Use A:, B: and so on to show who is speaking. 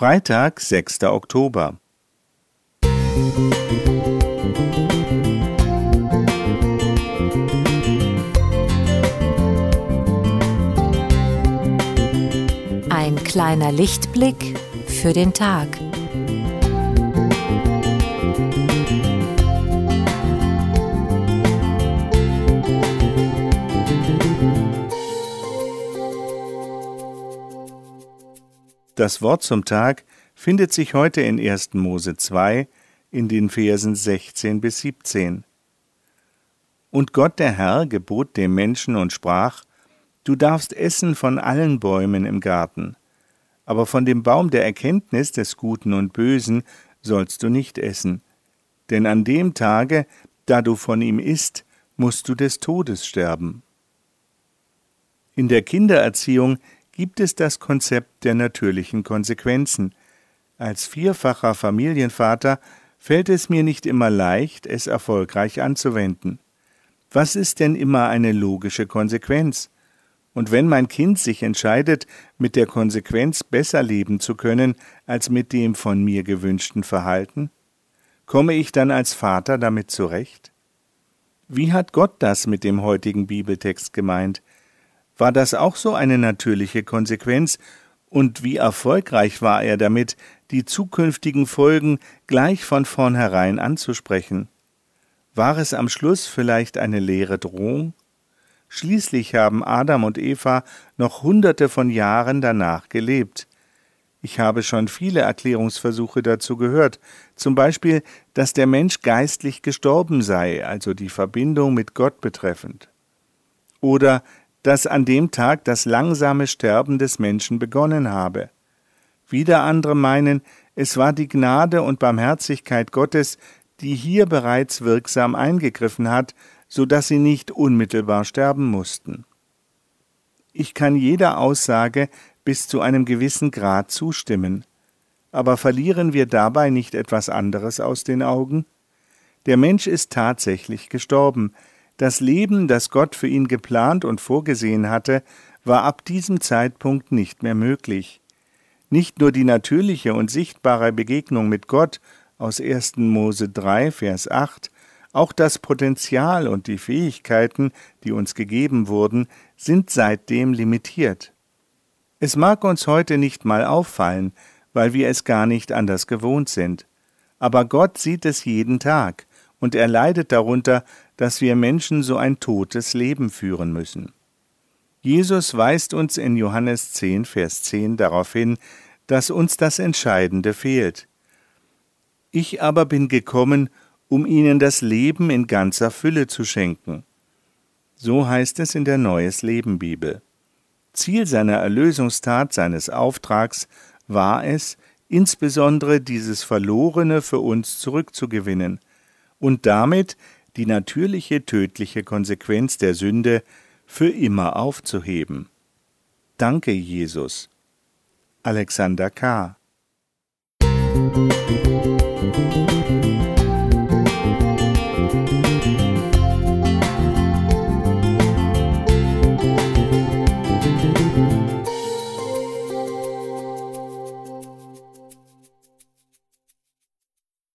A: Freitag, 6. Oktober.
B: Ein kleiner Lichtblick für den Tag.
A: Das Wort zum Tag findet sich heute in 1. Mose 2 in den Versen 16 bis 17. Und Gott der Herr gebot dem Menschen und sprach, Du darfst essen von allen Bäumen im Garten, aber von dem Baum der Erkenntnis des Guten und Bösen sollst du nicht essen, denn an dem Tage, da du von ihm isst, musst du des Todes sterben. In der Kindererziehung gibt es das Konzept der natürlichen Konsequenzen. Als vierfacher Familienvater fällt es mir nicht immer leicht, es erfolgreich anzuwenden. Was ist denn immer eine logische Konsequenz? Und wenn mein Kind sich entscheidet, mit der Konsequenz besser leben zu können als mit dem von mir gewünschten Verhalten, komme ich dann als Vater damit zurecht? Wie hat Gott das mit dem heutigen Bibeltext gemeint? War das auch so eine natürliche Konsequenz, und wie erfolgreich war er damit, die zukünftigen Folgen gleich von vornherein anzusprechen? War es am Schluss vielleicht eine leere Drohung? Schließlich haben Adam und Eva noch hunderte von Jahren danach gelebt. Ich habe schon viele Erklärungsversuche dazu gehört, zum Beispiel, dass der Mensch geistlich gestorben sei, also die Verbindung mit Gott betreffend. Oder dass an dem Tag das langsame Sterben des Menschen begonnen habe. Wieder andere meinen, es war die Gnade und Barmherzigkeit Gottes, die hier bereits wirksam eingegriffen hat, so dass sie nicht unmittelbar sterben mussten. Ich kann jeder Aussage bis zu einem gewissen Grad zustimmen, aber verlieren wir dabei nicht etwas anderes aus den Augen? Der Mensch ist tatsächlich gestorben, das Leben, das Gott für ihn geplant und vorgesehen hatte, war ab diesem Zeitpunkt nicht mehr möglich. Nicht nur die natürliche und sichtbare Begegnung mit Gott aus 1. Mose 3, Vers 8, auch das Potenzial und die Fähigkeiten, die uns gegeben wurden, sind seitdem limitiert. Es mag uns heute nicht mal auffallen, weil wir es gar nicht anders gewohnt sind. Aber Gott sieht es jeden Tag, und er leidet darunter, dass wir Menschen so ein totes Leben führen müssen. Jesus weist uns in Johannes 10, Vers 10 darauf hin, dass uns das Entscheidende fehlt. Ich aber bin gekommen, um ihnen das Leben in ganzer Fülle zu schenken. So heißt es in der Neues Leben Bibel. Ziel seiner Erlösungstat, seines Auftrags war es, insbesondere dieses Verlorene für uns zurückzugewinnen und damit die natürliche tödliche Konsequenz der Sünde für immer aufzuheben. Danke, Jesus. Alexander K.